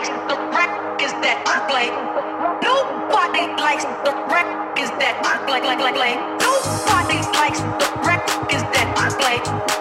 likes the wreck. Is that you play. Nobody likes the wreck. Is that you play. Like, like, like, like. Nobody likes the wreck. Is that you play.